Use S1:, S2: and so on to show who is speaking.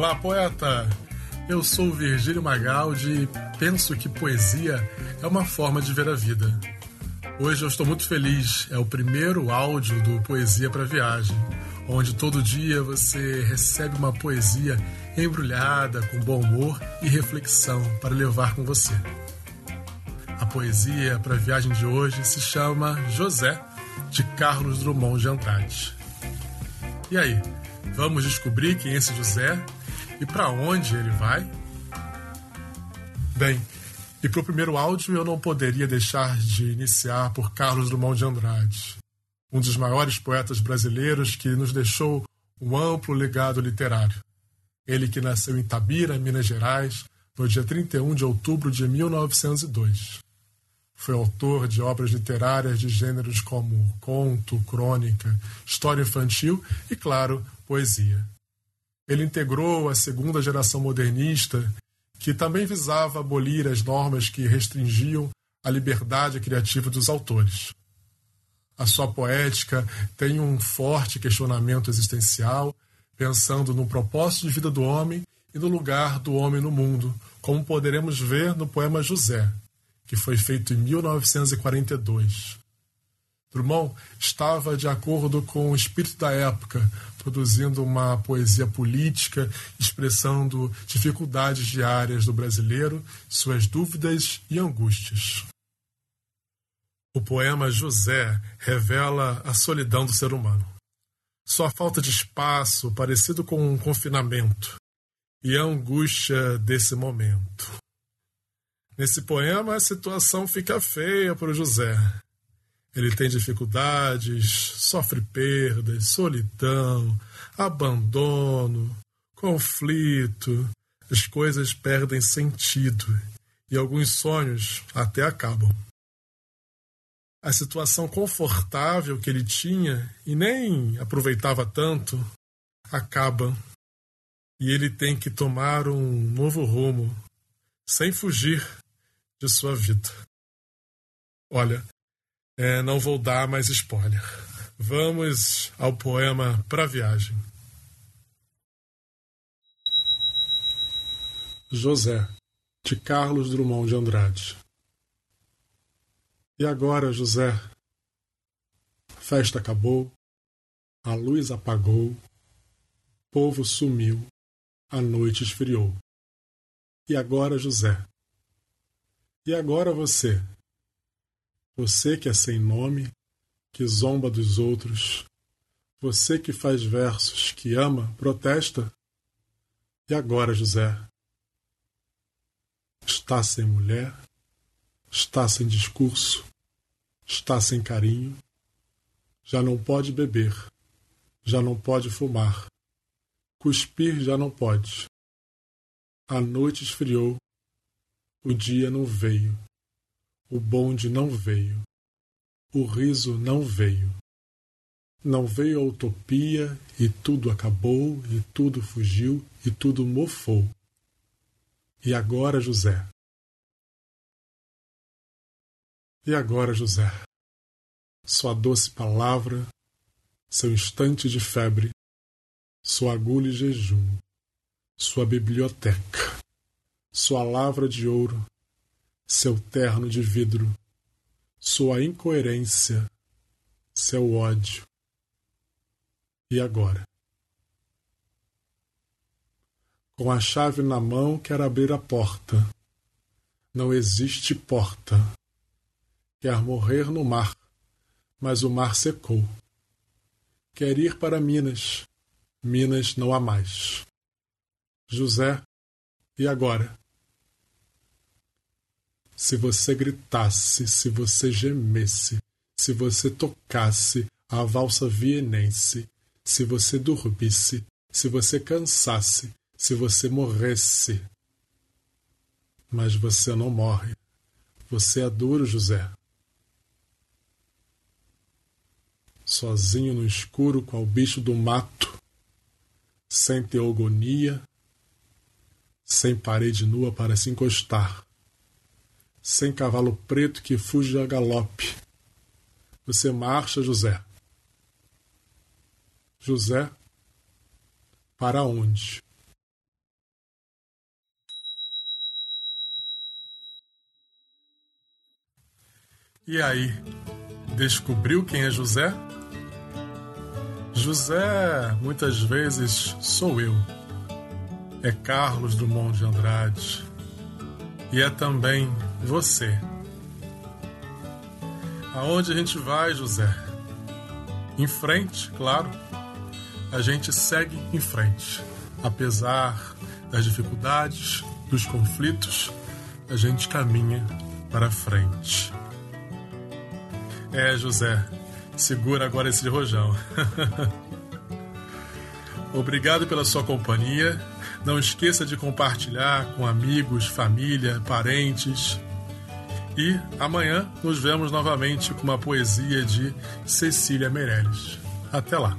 S1: Olá, poeta! Eu sou Virgílio Magaldi e penso que poesia é uma forma de ver a vida. Hoje eu estou muito feliz, é o primeiro áudio do Poesia para Viagem, onde todo dia você recebe uma poesia embrulhada com bom humor e reflexão para levar com você. A poesia para a viagem de hoje se chama José, de Carlos Drummond de Andrade. E aí, vamos descobrir quem é esse José e para onde ele vai? Bem, e para o primeiro áudio eu não poderia deixar de iniciar por Carlos Drummond de Andrade, um dos maiores poetas brasileiros que nos deixou um amplo legado literário. Ele que nasceu em Tabira, Minas Gerais, no dia 31 de outubro de 1902. Foi autor de obras literárias de gêneros como conto, crônica, história infantil e, claro, poesia. Ele integrou a segunda geração modernista, que também visava abolir as normas que restringiam a liberdade criativa dos autores. A sua poética tem um forte questionamento existencial, pensando no propósito de vida do homem e no lugar do homem no mundo, como poderemos ver no poema José, que foi feito em 1942. Drummond estava de acordo com o espírito da época, produzindo uma poesia política, expressando dificuldades diárias do brasileiro, suas dúvidas e angústias. O poema José revela a solidão do ser humano. Sua falta de espaço, parecido com um confinamento, e a angústia desse momento. Nesse poema, a situação fica feia para o José. Ele tem dificuldades, sofre perdas, solidão, abandono, conflito. As coisas perdem sentido e alguns sonhos até acabam. A situação confortável que ele tinha e nem aproveitava tanto acaba. E ele tem que tomar um novo rumo, sem fugir de sua vida. Olha, é, não vou dar mais spoiler. Vamos ao poema Pra Viagem. José, de Carlos Drummond de Andrade. E agora, José? A festa acabou, a luz apagou, o povo sumiu, a noite esfriou. E agora, José? E agora você? Você que é sem nome, que zomba dos outros, você que faz versos, que ama, protesta. E agora, José? Está sem mulher, está sem discurso, está sem carinho, já não pode beber, já não pode fumar, cuspir já não pode. A noite esfriou, o dia não veio. O bonde não veio. O riso não veio. Não veio a utopia e tudo acabou, e tudo fugiu, e tudo mofou. E agora, José? E agora, José? Sua doce palavra, seu instante de febre, sua agulha e jejum, sua biblioteca, sua lavra de ouro, seu terno de vidro, sua incoerência, seu ódio. E agora? Com a chave na mão, quer abrir a porta. Não existe porta. Quer morrer no mar, mas o mar secou. Quer ir para Minas. Minas não há mais. José, e agora? se você gritasse, se você gemesse, se você tocasse a valsa vienense, se você dormisse, se você cansasse, se você morresse. Mas você não morre. Você é duro, José. Sozinho no escuro, qual bicho do mato, sem teogonia, sem parede nua para se encostar, sem cavalo preto que fuge a galope. Você marcha, José. José, para onde? E aí, descobriu quem é José? José, muitas vezes, sou eu. É Carlos Drummond de Andrade. E é também você. Aonde a gente vai, José? Em frente, claro. A gente segue em frente. Apesar das dificuldades, dos conflitos, a gente caminha para frente. É, José, segura agora esse rojão. Obrigado pela sua companhia. Não esqueça de compartilhar com amigos, família, parentes. E amanhã nos vemos novamente com uma poesia de Cecília Meirelles. Até lá!